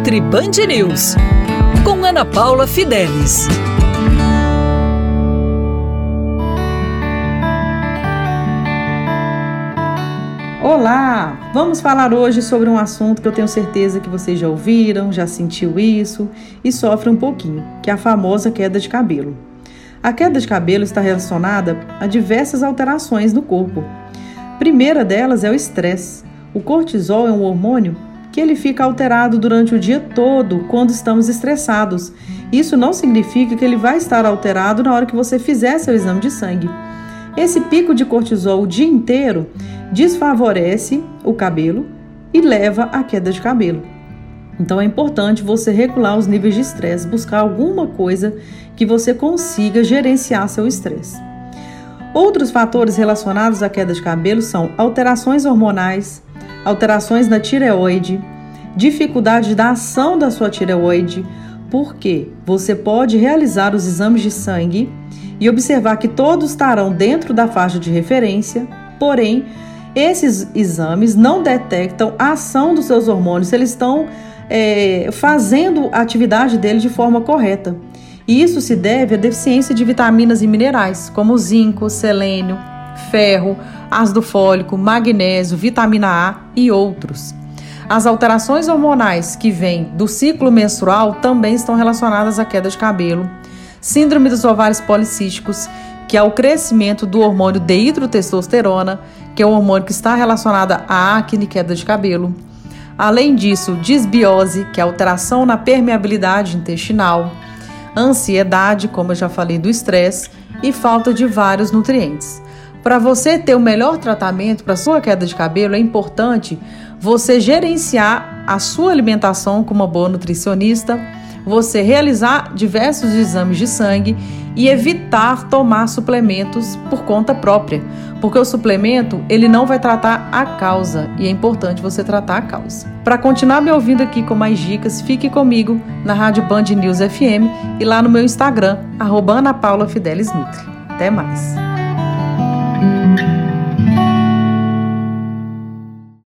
Nutri Band News, com Ana Paula Fidelis. Olá! Vamos falar hoje sobre um assunto que eu tenho certeza que vocês já ouviram, já sentiu isso e sofre um pouquinho, que é a famosa queda de cabelo. A queda de cabelo está relacionada a diversas alterações no corpo. Primeira delas é o estresse. O cortisol é um hormônio que ele fica alterado durante o dia todo quando estamos estressados. Isso não significa que ele vai estar alterado na hora que você fizer seu exame de sangue. Esse pico de cortisol o dia inteiro desfavorece o cabelo e leva à queda de cabelo. Então é importante você regular os níveis de estresse, buscar alguma coisa que você consiga gerenciar seu estresse. Outros fatores relacionados à queda de cabelo são alterações hormonais, alterações na tireoide, dificuldade da ação da sua tireoide, porque você pode realizar os exames de sangue e observar que todos estarão dentro da faixa de referência, porém, esses exames não detectam a ação dos seus hormônios, eles estão é, fazendo a atividade dele de forma correta. E isso se deve à deficiência de vitaminas e minerais, como zinco, selênio, ferro, ácido fólico, magnésio, vitamina A e outros. As alterações hormonais que vêm do ciclo menstrual também estão relacionadas à queda de cabelo. Síndrome dos ovários policísticos, que é o crescimento do hormônio dehidrotestosterona, que é o hormônio que está relacionado à acne e queda de cabelo. Além disso, disbiose, que é alteração na permeabilidade intestinal, ansiedade, como eu já falei do estresse, e falta de vários nutrientes. Para você ter o melhor tratamento para sua queda de cabelo, é importante você gerenciar a sua alimentação com uma boa nutricionista, você realizar diversos exames de sangue e evitar tomar suplementos por conta própria, porque o suplemento ele não vai tratar a causa e é importante você tratar a causa. Para continuar me ouvindo aqui com mais dicas, fique comigo na Rádio Band News FM e lá no meu Instagram, arroba Ana Paula Fidelis Nutri. Até mais!